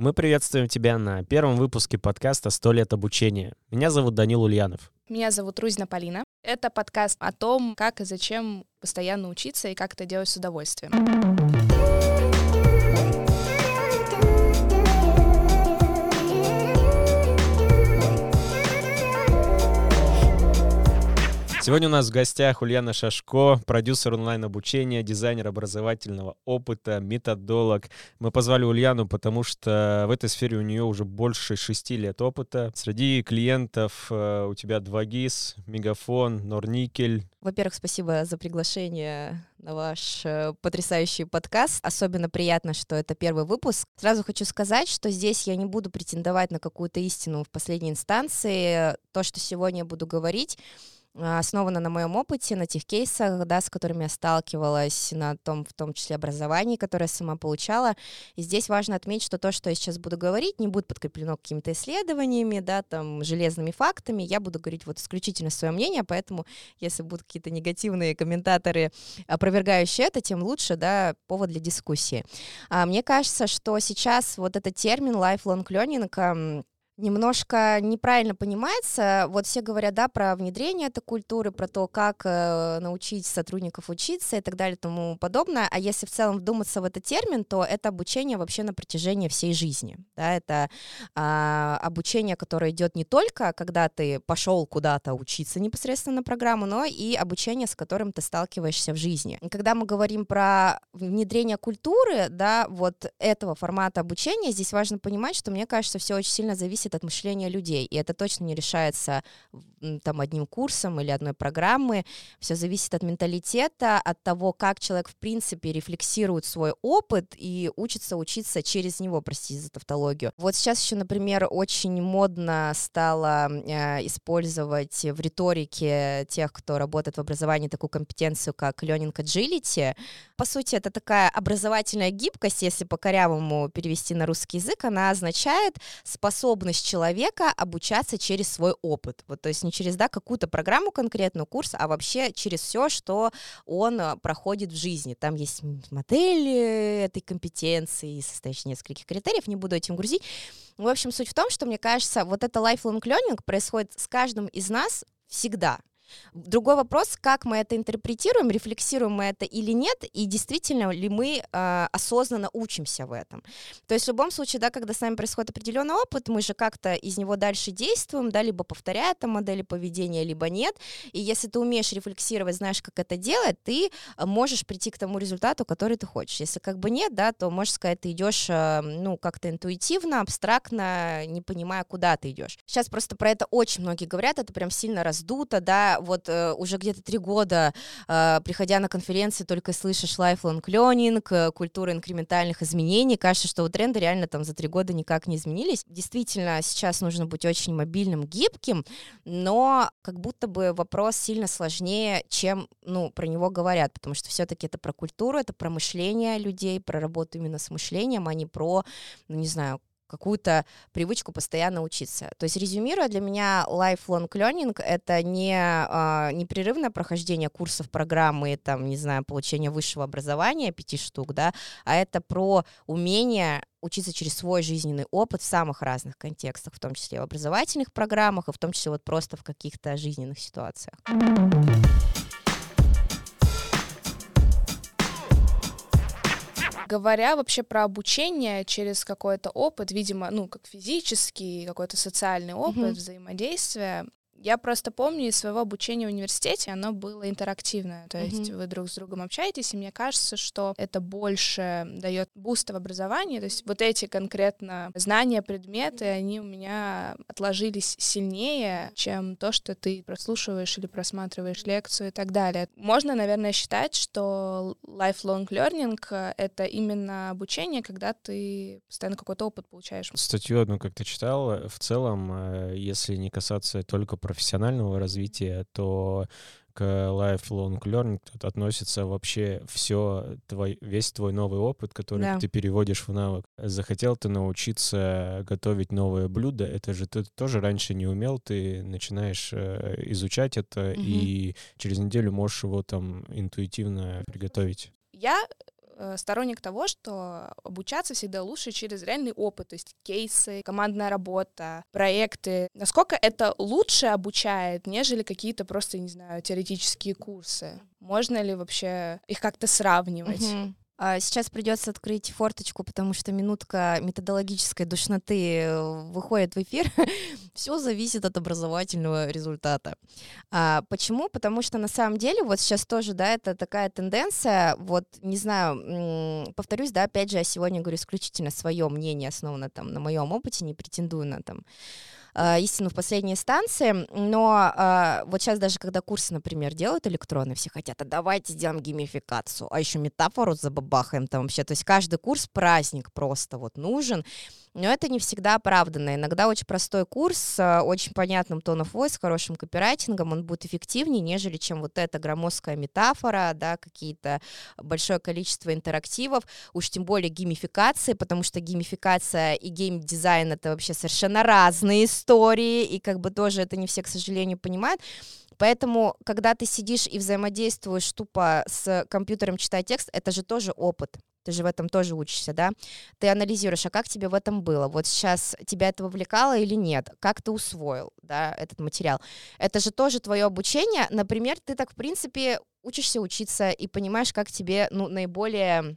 Мы приветствуем тебя на первом выпуске подкаста «100 лет обучения». Меня зовут Данил Ульянов. Меня зовут Рузина Полина. Это подкаст о том, как и зачем постоянно учиться и как это делать с удовольствием. Сегодня у нас в гостях Ульяна Шашко, продюсер онлайн-обучения, дизайнер образовательного опыта, методолог. Мы позвали Ульяну, потому что в этой сфере у нее уже больше шести лет опыта. Среди клиентов э, у тебя 2GIS, Мегафон, Норникель. Во-первых, спасибо за приглашение на ваш э, потрясающий подкаст. Особенно приятно, что это первый выпуск. Сразу хочу сказать, что здесь я не буду претендовать на какую-то истину в последней инстанции. То, что сегодня я буду говорить, основана на моем опыте, на тех кейсах, да, с которыми я сталкивалась, на том, в том числе образовании, которое я сама получала. И здесь важно отметить, что то, что я сейчас буду говорить, не будет подкреплено какими-то исследованиями, да, там, железными фактами. Я буду говорить вот исключительно свое мнение, поэтому если будут какие-то негативные комментаторы, опровергающие это, тем лучше, да, повод для дискуссии. А мне кажется, что сейчас вот этот термин lifelong learning немножко неправильно понимается. Вот все говорят, да, про внедрение этой культуры, про то, как э, научить сотрудников учиться и так далее и тому подобное. А если в целом вдуматься в этот термин, то это обучение вообще на протяжении всей жизни. Да, это э, обучение, которое идет не только, когда ты пошел куда-то учиться непосредственно на программу, но и обучение, с которым ты сталкиваешься в жизни. И когда мы говорим про внедрение культуры, да, вот этого формата обучения, здесь важно понимать, что, мне кажется, все очень сильно зависит зависит от мышления людей, и это точно не решается там одним курсом или одной программы, все зависит от менталитета, от того, как человек в принципе рефлексирует свой опыт и учится учиться через него, простите за тавтологию. Вот сейчас еще, например, очень модно стало э, использовать в риторике тех, кто работает в образовании, такую компетенцию, как learning agility. По сути, это такая образовательная гибкость, если по корявому перевести на русский язык, она означает способность человека обучаться через свой опыт. Вот, то есть не через да, какую-то программу конкретную, курс, а вообще через все, что он э, проходит в жизни. Там есть модель этой компетенции, состоящая нескольких критериев, не буду этим грузить. В общем, суть в том, что, мне кажется, вот это lifelong learning происходит с каждым из нас всегда. Другой вопрос, как мы это интерпретируем, рефлексируем мы это или нет, и действительно ли мы э, осознанно учимся в этом. То есть в любом случае, да, когда с нами происходит определенный опыт, мы же как-то из него дальше действуем, да, либо повторяя это модели поведения, либо нет. И если ты умеешь рефлексировать, знаешь, как это делать, ты можешь прийти к тому результату, который ты хочешь. Если как бы нет, да, то можешь сказать, ты идешь, э, ну, как-то интуитивно, абстрактно, не понимая, куда ты идешь. Сейчас просто про это очень многие говорят, это прям сильно раздуто, да, вот э, уже где-то три года, э, приходя на конференции, только слышишь lifelong learning, э, культура инкрементальных изменений, кажется, что вот тренды реально там за три года никак не изменились. Действительно, сейчас нужно быть очень мобильным, гибким, но как будто бы вопрос сильно сложнее, чем, ну, про него говорят, потому что все-таки это про культуру, это про мышление людей, про работу именно с мышлением, а не про, ну, не знаю, какую-то привычку постоянно учиться. То есть, резюмируя, для меня lifelong learning — это не э, непрерывное прохождение курсов, программы, там, не знаю, получение высшего образования, пяти штук, да, а это про умение учиться через свой жизненный опыт в самых разных контекстах, в том числе в образовательных программах, и в том числе вот просто в каких-то жизненных ситуациях. Говоря вообще про обучение через какой-то опыт, видимо, ну, как физический, какой-то социальный опыт, mm-hmm. взаимодействия, я просто помню из своего обучения в университете, оно было интерактивное. То mm-hmm. есть вы друг с другом общаетесь, и мне кажется, что это больше дает буста в образовании. То есть вот эти конкретно знания, предметы, они у меня отложились сильнее, чем то, что ты прослушиваешь или просматриваешь лекцию и так далее. Можно, наверное, считать, что lifelong learning — это именно обучение, когда ты постоянно какой-то опыт получаешь. Статью одну как ты читал, в целом, э, если не касаться только профессионального развития, то к lifelong learning относится вообще все твой, весь твой новый опыт, который да. ты переводишь в навык. Захотел ты научиться готовить новое блюдо, это же ты тоже раньше не умел, ты начинаешь э, изучать это, угу. и через неделю можешь его там интуитивно приготовить. Я сторонник того, что обучаться всегда лучше через реальный опыт, то есть кейсы, командная работа, проекты. Насколько это лучше обучает, нежели какие-то просто, не знаю, теоретические курсы? Можно ли вообще их как-то сравнивать? Мгм. А, Сейчас придется открыть форточку, потому что минутка методологической душноты э, выходит в эфир. Все зависит от образовательного результата. А, почему? Потому что на самом деле вот сейчас тоже, да, это такая тенденция, вот, не знаю, повторюсь, да, опять же, я сегодня говорю исключительно свое мнение, основано там на моем опыте, не претендую на там а, истину в последней инстанции, но а, вот сейчас даже когда курсы, например, делают электронные, все хотят, а давайте сделаем геймификацию, а еще метафору забабахаем там вообще, то есть каждый курс праздник просто вот нужен, но это не всегда оправданно. Иногда очень простой курс с очень понятным тоном voice, хорошим копирайтингом, он будет эффективнее, нежели чем вот эта громоздкая метафора, да, какие-то большое количество интерактивов, уж тем более геймификации, потому что геймификация и геймдизайн — это вообще совершенно разные истории, и как бы тоже это не все, к сожалению, понимают. Поэтому, когда ты сидишь и взаимодействуешь тупо с компьютером, читая текст, это же тоже опыт. Ты же в этом тоже учишься, да? Ты анализируешь, а как тебе в этом было? Вот сейчас тебя это вовлекало или нет? Как ты усвоил, да, этот материал? Это же тоже твое обучение. Например, ты так, в принципе, учишься учиться и понимаешь, как тебе, ну, наиболее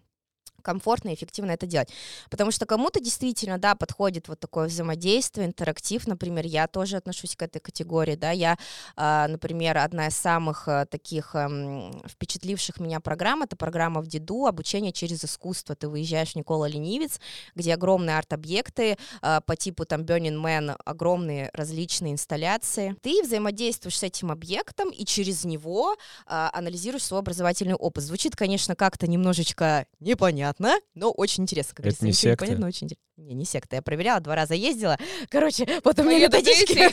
комфортно и эффективно это делать. Потому что кому-то действительно, да, подходит вот такое взаимодействие, интерактив, например, я тоже отношусь к этой категории, да, я, а, например, одна из самых а, таких ам, впечатливших меня программ, это программа в Диду, обучение через искусство, ты выезжаешь в Никола Ленивец, где огромные арт-объекты а, по типу там Burning Man, огромные различные инсталляции, ты взаимодействуешь с этим объектом и через него а, анализируешь свой образовательный опыт. Звучит, конечно, как-то немножечко непонятно, но очень интересно. Как Это говорится, не секта? понятно, очень интересно. Не, не секта, я проверяла, два раза ездила. Короче, вот у меня методички.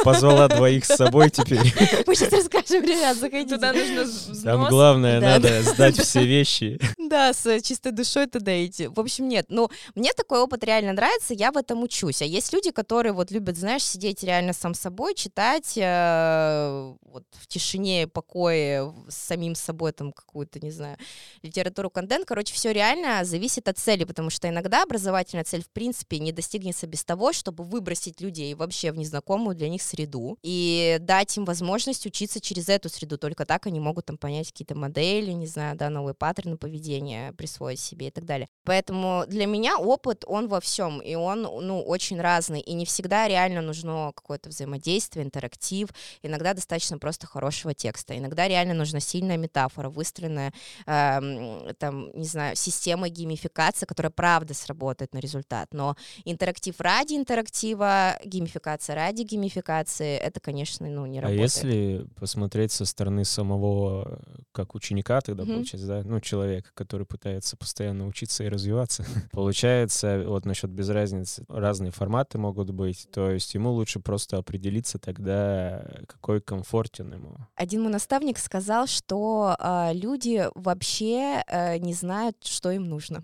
Позвала двоих с собой теперь. Мы сейчас расскажем, ребят, заходите. Туда нужно. Там главное, надо сдать все вещи. Да, с чистой душой туда идти. В общем, нет, ну, мне такой опыт реально нравится, я в этом учусь. А есть люди, которые вот любят, знаешь, сидеть реально сам собой, читать э, вот в тишине, покое, с самим собой там какую-то, не знаю, литературу, контент. Короче, все реально зависит от цели, потому что иногда образовательная цель, в принципе, не достигнется без того, чтобы выбросить людей вообще в незнакомую для них среду и дать им возможность учиться через эту среду. Только так они могут там понять какие-то модели, не знаю, да, новые паттерны поведения присвоить себе и так далее. Поэтому для меня опыт, он во всем, и он, ну, очень разный, и не всегда реально нужно какое-то взаимодействие, интерактив, иногда достаточно просто хорошего текста, иногда реально нужна сильная метафора, выстроенная, эм, там, не знаю, система геймификации, которая правда сработает на результат, но интерактив ради интерактива, геймификация ради геймификации, это, конечно, ну, не А работает. если посмотреть со стороны самого, э, как ученика тогда, Мгм. получается, да, ну, человека, который пытается постоянно учиться и развиваться, получается, вот насчет без разницы, разные форматы могут быть, то есть ему лучше просто определиться тогда, какой комфортен ему. Один мой наставник сказал, что а, люди вообще э, не знают, что им нужно.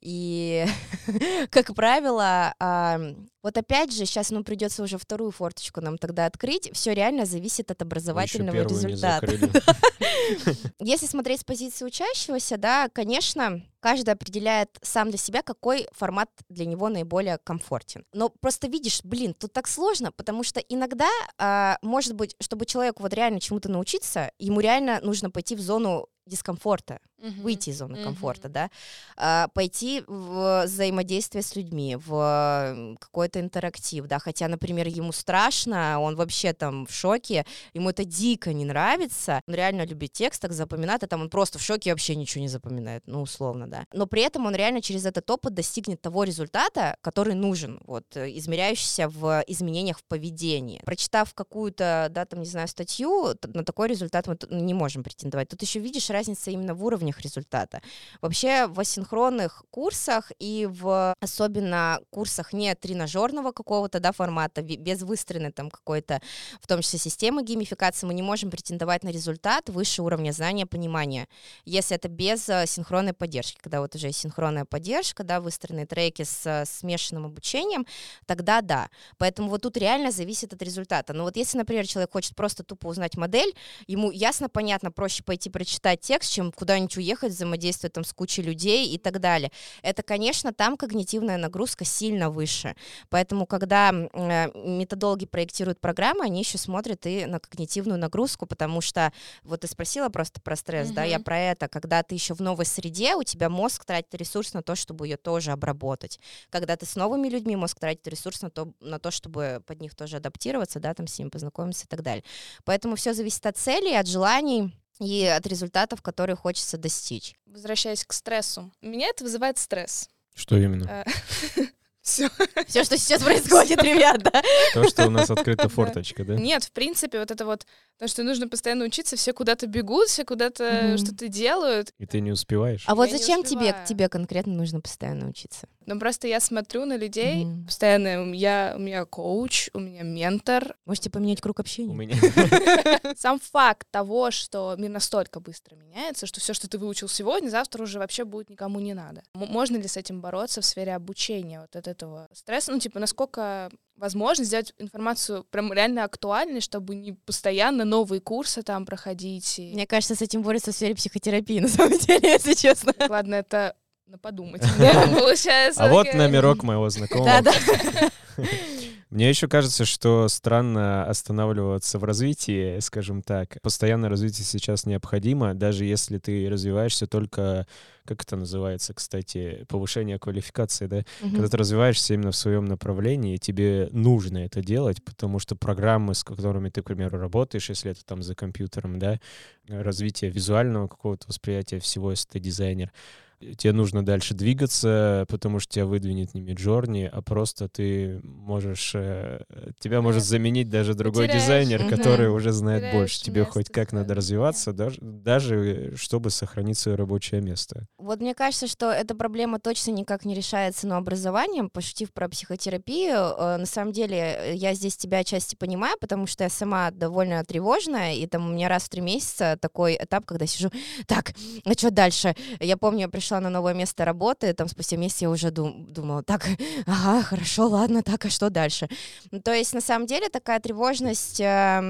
И, как правило, а, вот опять же, сейчас ну, придется уже вторую форточку нам тогда открыть. Все реально зависит от образовательного результата. Если смотреть с позиции учащегося, да, конечно, каждый определяет сам для себя, какой формат для него наиболее комфортен. Но просто видишь, блин, тут так сложно, потому что иногда, а, может быть, чтобы человеку вот реально чему-то научиться, ему реально нужно пойти в зону дискомфорта, Мгм. выйти из зоны Мгм. комфорта, да, а, пойти в взаимодействие с людьми, в какой-то интерактив, да, хотя, например, ему страшно, он вообще там в шоке, ему это дико не нравится, он реально любит текст, так запоминает, а там он просто в шоке вообще ничего не запоминает, ну, условно, да. Но при этом он реально через этот опыт достигнет того результата, который нужен, вот, измеряющийся в изменениях в поведении. Прочитав какую-то, да, там, не знаю, статью, на такой результат мы не можем претендовать. Тут еще видишь разница именно в уровнях результата. Вообще в асинхронных курсах и в особенно курсах не тренажерного какого-то да, формата, без выстроенной там какой-то, в том числе системы геймификации, мы не можем претендовать на результат выше уровня знания, понимания, если это без э, синхронной поддержки. Когда вот уже синхронная поддержка, да, выстроенные треки с э, смешанным обучением, тогда да. Поэтому вот тут реально зависит от результата. Но вот если, например, человек хочет просто тупо узнать модель, ему ясно, понятно, проще пойти прочитать текст, чем куда-нибудь уехать, взаимодействовать там с кучей людей и так далее. Это, конечно, там когнитивная нагрузка сильно выше. Поэтому, когда э, методологи проектируют программы, они еще смотрят и на когнитивную нагрузку, потому что, вот ты спросила просто про стресс, mm-hmm. да, я про это, когда ты еще в новой среде, у тебя мозг тратит ресурс на то, чтобы ее тоже обработать. Когда ты с новыми людьми, мозг тратит ресурс на то, на то чтобы под них тоже адаптироваться, да, там с ними познакомиться и так далее. Поэтому все зависит от целей, от желаний, и от результатов, которые хочется достичь. Возвращаясь к стрессу. Меня это вызывает стресс. Что именно? Все. Все, что сейчас происходит, ребят, да? То, что у нас открыта форточка, да? Нет, в принципе, вот это вот, то, что нужно постоянно учиться, все куда-то бегут, все куда-то что-то делают. И ты не успеваешь. А вот зачем тебе, тебе конкретно нужно постоянно учиться? Ну, просто я смотрю на людей постоянно. Я, у меня коуч, у меня ментор. Можете поменять круг общения? У меня. Сам факт того, что мир настолько быстро меняется, что все, что ты выучил сегодня, завтра уже вообще будет никому не надо. Можно ли с этим бороться в сфере обучения? Вот это этого стресса, ну, типа, насколько возможно сделать информацию прям реально актуальной, чтобы не постоянно новые курсы там проходить. И... Мне кажется, с этим борется в сфере психотерапии, на самом деле, если честно. Ладно, это на подумать, получается. А вот номерок моего знакомого. Да-да. Мне еще кажется, что странно останавливаться в развитии, скажем так. Постоянное развитие сейчас необходимо, даже если ты развиваешься только, как это называется, кстати, повышение квалификации, да? Угу. Когда ты развиваешься именно в своем направлении, тебе нужно это делать, потому что программы, с которыми ты, к примеру, работаешь, если это там за компьютером, да, развитие визуального какого-то восприятия всего, если ты дизайнер, тебе нужно дальше двигаться, потому что тебя выдвинет не Миджорни, а просто ты можешь... Э, тебя может заменить даже другой Потеряешь. дизайнер, угу. который уже знает Потеряешь больше. Тебе хоть как надо развиваться, даже, даже чтобы сохранить свое рабочее место. Вот мне кажется, что эта проблема точно никак не решается но образованием. Пошутив про психотерапию, э, на самом деле я здесь тебя отчасти понимаю, потому что я сама довольно тревожная, и там у меня раз в три месяца такой этап, когда сижу, так, а что дальше? Я помню, я пришла пришла на новое место работы, там спустя месяц я уже дум, думала, так, ага, хорошо, ладно, так, а что дальше? Ну, то есть, на самом деле, такая тревожность э,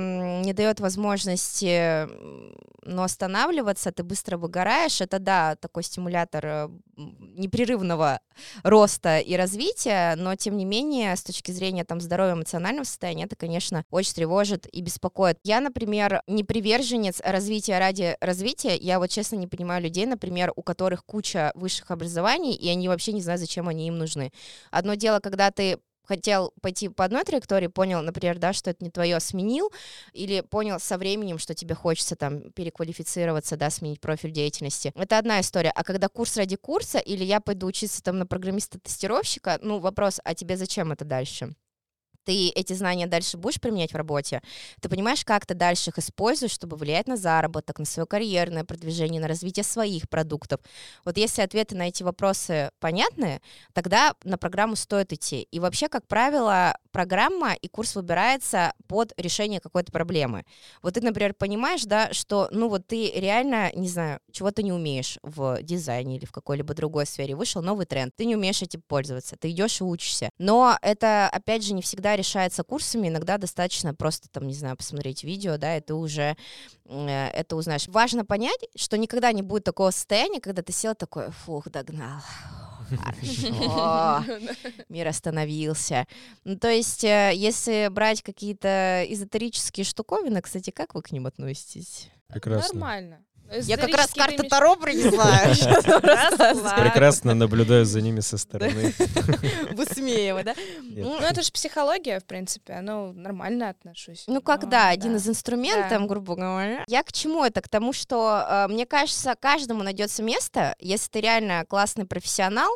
не дает возможности но останавливаться, ты быстро выгораешь. Это, да, такой стимулятор э, непрерывного роста и развития, но, тем не менее, с точки зрения там, здоровья эмоционального состояния, это, конечно, очень тревожит и беспокоит. Я, например, не приверженец развития ради развития. Я вот, честно, не понимаю людей, например, у которых куча высших образований, и они вообще не знают, зачем они им нужны. Одно дело, когда ты хотел пойти по одной траектории, понял, например, да, что это не твое, сменил, или понял со временем, что тебе хочется там переквалифицироваться, да, сменить профиль деятельности. Это одна история. А когда курс ради курса, или я пойду учиться там на программиста-тестировщика, ну, вопрос, а тебе зачем это дальше? Ты эти знания дальше будешь применять в работе, ты понимаешь, как ты дальше их используешь, чтобы влиять на заработок, на свое карьерное продвижение, на развитие своих продуктов. Вот если ответы на эти вопросы понятны, тогда на программу стоит идти. И вообще, как правило, программа и курс выбирается под решение какой-то проблемы. Вот ты, например, понимаешь, да, что, ну вот ты реально, не знаю, чего-то не умеешь в дизайне или в какой-либо другой сфере, вышел новый тренд, ты не умеешь этим пользоваться, ты идешь и учишься. Но это, опять же, не всегда решается курсами, иногда достаточно просто, там, не знаю, посмотреть видео, да, и ты уже э, это узнаешь. Важно понять, что никогда не будет такого состояния, когда ты сел такой, фух, догнал, Хорошо. Мир остановился. Ну, то есть, э, если брать какие-то эзотерические штуковины, кстати, как вы к ним относитесь? Прекрасно. Нормально. Я как раз карту Таро принесла. Прекрасно наблюдаю за ними со стороны. Высмеиваю, да? Ну, это же психология, в принципе. Ну, нормально отношусь. Ну, как, да, один из инструментов, грубо говоря. Я к чему это? К тому, что, э, мне кажется, каждому найдется место, если ты реально классный профессионал,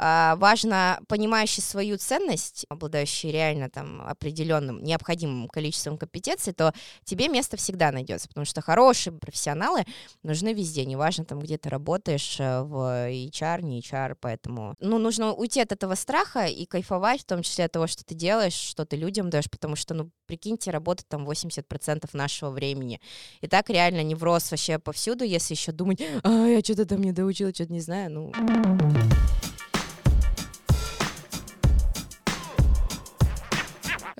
важно, понимающий свою ценность, обладающий реально там определенным необходимым количеством компетенций, то тебе место всегда найдется, потому что хорошие профессионалы нужны везде, неважно там, где ты работаешь, э, в HR, не HR, поэтому, ну, нужно уйти от этого страха и кайфовать, в том числе от того, что ты делаешь, что ты людям даешь, потому что, ну, прикиньте, работа там 80% нашего времени. И так реально невроз вообще повсюду, если еще думать, а, я что-то там не доучила, что-то не знаю, ну...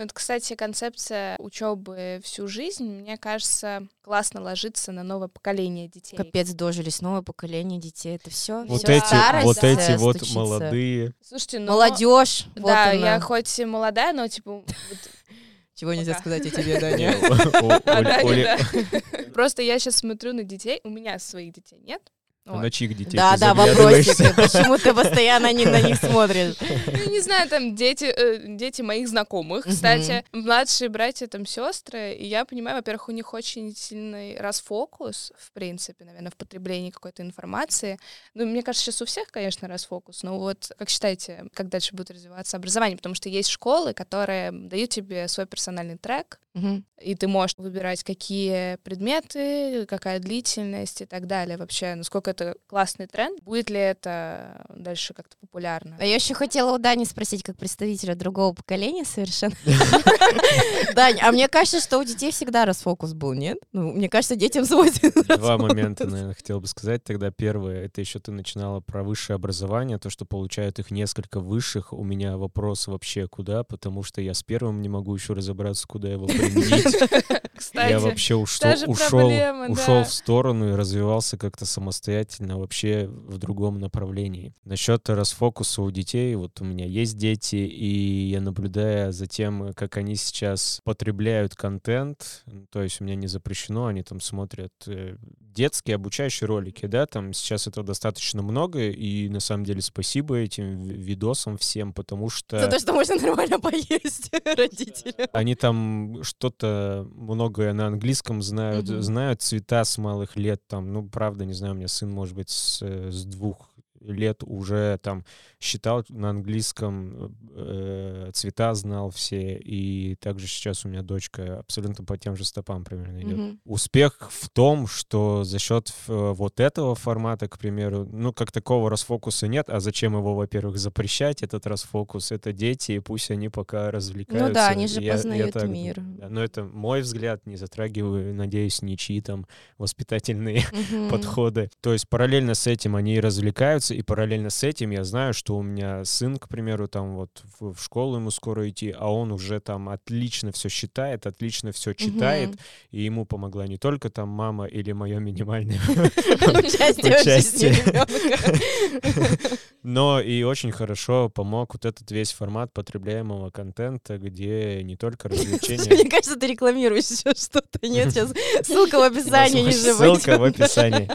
Вот, кстати, концепция учебы всю жизнь, мне кажется, классно ложится на новое поколение детей. Капец, дожились новое поколение детей. Это все. Вот всё эти, старость, вот эти вот стучится. молодые. Слушайте, ну... Молодежь. Да, вот она. я хоть и молодая, но типа... вот Чего нельзя Пока. сказать о тебе, Даня? да, да. Просто я сейчас смотрю на детей, у меня своих детей нет. Вот. На чьих детей Да, ты да, заглядываешься? вопросики. Почему ты постоянно не на них смотришь? Ну, не знаю, там дети, э, дети моих знакомых, кстати, младшие братья, там сестры, и я понимаю, во-первых, у них очень сильный расфокус, в принципе, наверное, в потреблении какой-то информации. Ну, мне кажется, сейчас у всех, конечно, расфокус, но вот как считаете, как дальше будет развиваться образование? Потому что есть школы, которые дают тебе свой персональный трек, Мгм. и ты можешь выбирать, какие предметы, какая длительность и так далее. Вообще, насколько это классный тренд, будет ли это дальше как-то популярно? А я еще хотела у Дани спросить, как представителя другого поколения совершенно. Дань, а мне кажется, что у детей всегда расфокус был, нет? Ну, мне кажется, детям свойственен Два момента, наверное, хотел бы сказать. Тогда первое, это еще ты начинала про высшее образование, то, что получают их несколько высших. У меня вопрос вообще куда, потому что я с первым не могу еще разобраться, куда его Кстати, Я вообще ушел, ушел, проблема, ушел да. в сторону и развивался как-то самостоятельно вообще в другом направлении. Насчет расфокуса у детей, вот у меня есть дети, и я наблюдая за тем, как они сейчас потребляют контент, то есть у меня не запрещено, они там смотрят э, детские обучающие ролики, да, там сейчас этого достаточно много, и на самом деле спасибо этим ви- видосам всем, потому что... За то, что можно нормально поесть родителям. Они там что-то многое на английском знают, знают цвета с малых лет, там, ну, правда, не знаю, у меня сын, может быть, с, э, с двух лет уже там считал на английском, э, цвета знал все, и также сейчас у меня дочка абсолютно по тем же стопам примерно идет. Мгм. Успех в том, что за счет э, вот этого формата, к примеру, ну, как такого расфокуса нет, а зачем его, во-первых, запрещать, этот расфокус? Это дети, и пусть они пока развлекаются. Ну да, они же Я- я познают так мир. да. Но это мой взгляд, не затрагиваю, надеюсь, ничьи там воспитательные Мгм. подходы. То есть параллельно с этим они развлекаются, и параллельно с этим я знаю, что у меня сын, к примеру, там вот в, в школу ему скоро идти, а он уже там отлично все считает, отлично все читает, Мгм. и ему помогла не только там мама или мое минимальное Участие. Но и очень хорошо помог вот этот весь формат потребляемого контента, где не только развлечения. Мне кажется, ты рекламируешь сейчас что-то. Нет, сейчас ссылка в описании ниже Ссылка в описании.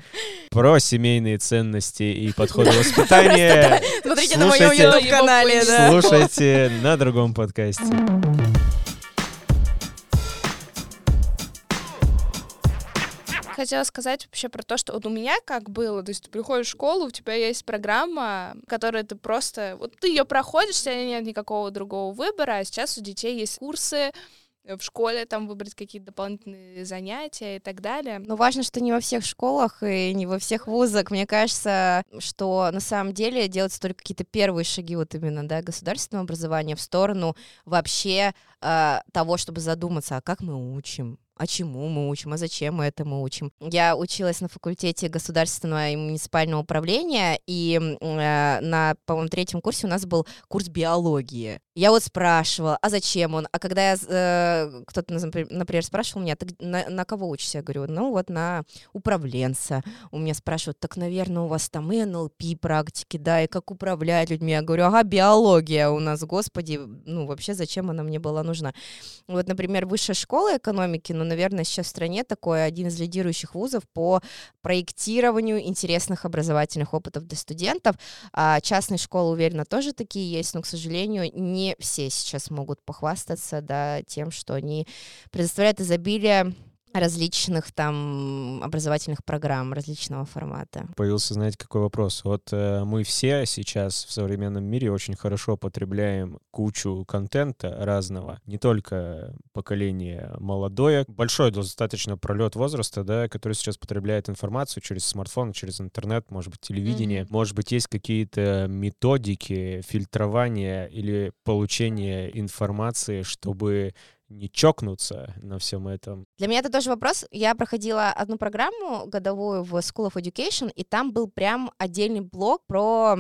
Про семейные ценности и подходы воспитания Смотрите на моем Слушайте. YouTube-канале, да. слушайте на другом подкасте. Хотела сказать вообще про то, что вот у меня как было, то есть ты приходишь в школу, у тебя есть программа, которая ты просто, вот ты ее проходишь, у тебя нет никакого другого выбора, а сейчас у детей есть курсы, в школе там выбрать какие-то дополнительные занятия и так далее. Но важно, что не во всех школах и не во всех вузах. Мне кажется, что на самом деле делаются только какие-то первые шаги вот именно, да, государственного образования в сторону вообще э, того, чтобы задуматься, а как мы учим, а чему мы учим, а зачем мы этому учим. Я училась на факультете государственного и муниципального управления, и э, на, по-моему, третьем курсе у нас был курс биологии. Я вот спрашивала, а зачем он? А когда я, э, кто-то, например, спрашивал меня, ты на, на кого учишься? Я говорю, ну вот на управленца. У меня спрашивают, так, наверное, у вас там и НЛП практики, да, и как управлять людьми. Я говорю, ага, биология у нас, господи, ну вообще зачем она мне была нужна? Вот, например, высшая школа экономики, ну, наверное, сейчас в стране такой один из лидирующих вузов по проектированию интересных образовательных опытов для студентов. А частные школы, уверена, тоже такие есть, но, к сожалению, не все сейчас могут похвастаться, да, тем, что они предоставляют изобилие различных там образовательных программ различного формата. Появился, знаете, какой вопрос? Вот э, мы все сейчас в современном мире очень хорошо потребляем кучу контента разного, не только поколение молодое, большой достаточно пролет возраста, да, который сейчас потребляет информацию через смартфон, через интернет, может быть, телевидение, Мгм. может быть, есть какие-то методики фильтрования или получения информации, чтобы не чокнуться на всем этом. Для меня это тоже вопрос. Я проходила одну программу годовую в School of Education, и там был прям отдельный блок про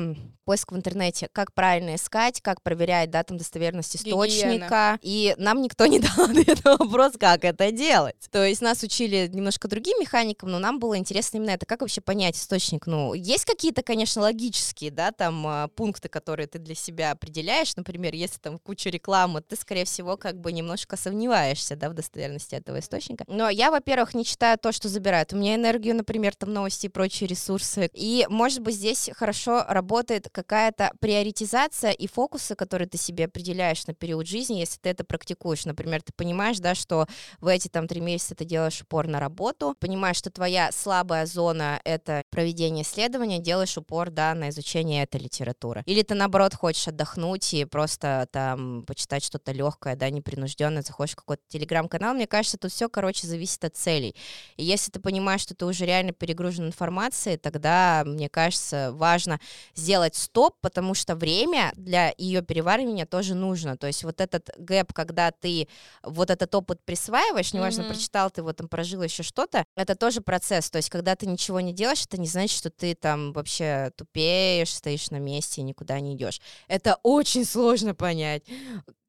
поиск в интернете, как правильно искать, как проверять, да, там достоверность источника. Гигиена. И нам никто не дал ответ на вопрос, как это делать. То есть нас учили немножко другим механикам, но нам было интересно именно это, как вообще понять источник. Ну, есть какие-то, конечно, логические, да, там а, пункты, которые ты для себя определяешь. Например, если там куча рекламы, ты, скорее всего, как бы немножко сомневаешься, да, в достоверности этого источника. Но я, во-первых, не читаю то, что забирают. У меня энергию, например, там новости и прочие ресурсы. И, может быть, здесь хорошо работает какая-то приоритизация и фокусы, которые ты себе определяешь на период жизни, если ты это практикуешь. Например, ты понимаешь, да, что в эти там три месяца ты делаешь упор на работу, понимаешь, что твоя слабая зона — это проведение исследования, делаешь упор, да, на изучение этой литературы. Или ты, наоборот, хочешь отдохнуть и просто там почитать что-то легкое, да, непринужденно, заходишь в какой-то телеграм-канал. Мне кажется, тут все, короче, зависит от целей. И если ты понимаешь, что ты уже реально перегружен информацией, тогда, мне кажется, важно сделать стоп, потому что время для ее переваривания тоже нужно. То есть вот этот гэп, когда ты вот этот опыт присваиваешь, неважно, mm-hmm. прочитал ты его, там прожил еще что-то, это тоже процесс. То есть когда ты ничего не делаешь, это не значит, что ты там вообще тупеешь, стоишь на месте и никуда не идешь. Это очень сложно понять.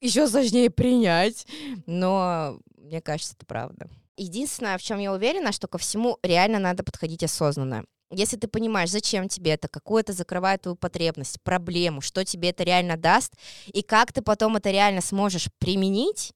Еще сложнее принять. Но мне кажется, это правда. Единственное, в чем я уверена, что ко всему реально надо подходить осознанно. Если ты понимаешь, зачем тебе это, какую это закрывает твою потребность, проблему, что тебе это реально даст, и как ты потом это реально сможешь применить,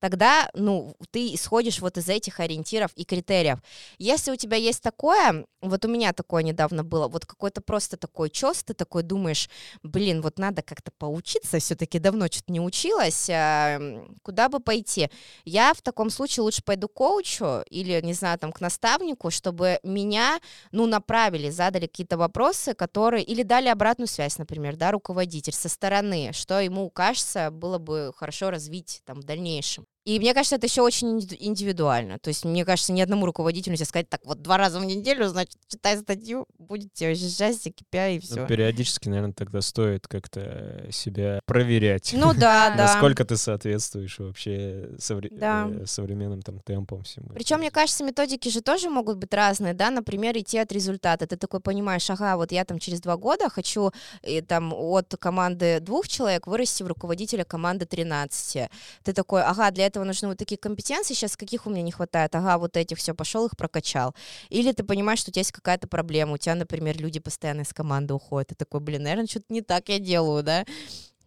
тогда, ну, ты исходишь вот из этих ориентиров и критериев. Если у тебя есть такое, вот у меня такое недавно было, вот какой-то просто такой чёс, ты такой думаешь, блин, вот надо как-то поучиться, все таки давно что-то не училась, а, куда бы пойти? Я в таком случае лучше пойду к коучу или, не знаю, там, к наставнику, чтобы меня, ну, направили, задали какие-то вопросы, которые, или дали обратную связь, например, да, руководитель со стороны, что ему кажется было бы хорошо развить там в дальнейшем. И мне кажется, это еще очень индивидуально. То есть, мне кажется, ни одному руководителю нельзя сказать, так вот два раза в неделю, значит, читай статью, будете вообще счастье, кипя и все. Ну, периодически, наверное, тогда стоит как-то себя проверять. Ну да, да. Насколько ты соответствуешь вообще совре- да. Э, современным там темпам всему. Причем, мне кажется, методики же тоже могут быть разные, да, например, идти от результата. Ты такой понимаешь, ага, вот я там через два года хочу и, там от команды двух человек вырасти в руководителя команды 13. Ты такой, ага, для этого этого нужны вот такие компетенции, сейчас каких у меня не хватает, ага, вот этих все, пошел их прокачал. Или ты понимаешь, что у тебя есть какая-то проблема, у тебя, например, люди постоянно из команды уходят, ты такой, блин, наверное, что-то не так я делаю, да,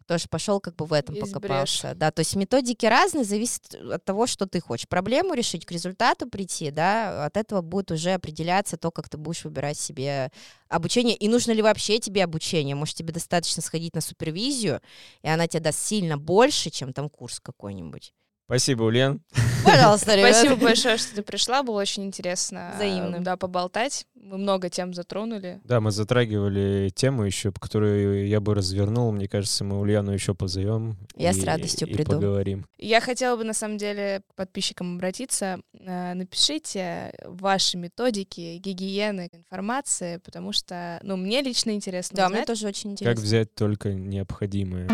тоже пошел как бы в этом есть покопался. Да, то есть методики разные, зависит от того, что ты хочешь. Проблему решить, к результату прийти, да, от этого будет уже определяться то, как ты будешь выбирать себе обучение, и нужно ли вообще тебе обучение. Может, тебе достаточно сходить на супервизию, и она тебе даст сильно больше, чем там курс какой-нибудь. Спасибо, Ульян. Пожалуйста, ребят. Спасибо большое, что ты пришла. Было очень интересно. Взаимно. Да, поболтать. Мы много тем затронули. Да, мы затрагивали тему еще, которую я бы развернул. Мне кажется, мы Ульяну еще позовем. Я и, с радостью и приду. поговорим. Я хотела бы, на самом деле, к подписчикам обратиться. Э, напишите ваши методики гигиены информации, потому что, ну, мне лично интересно Да, узнать. мне тоже очень интересно. Как взять только необходимое.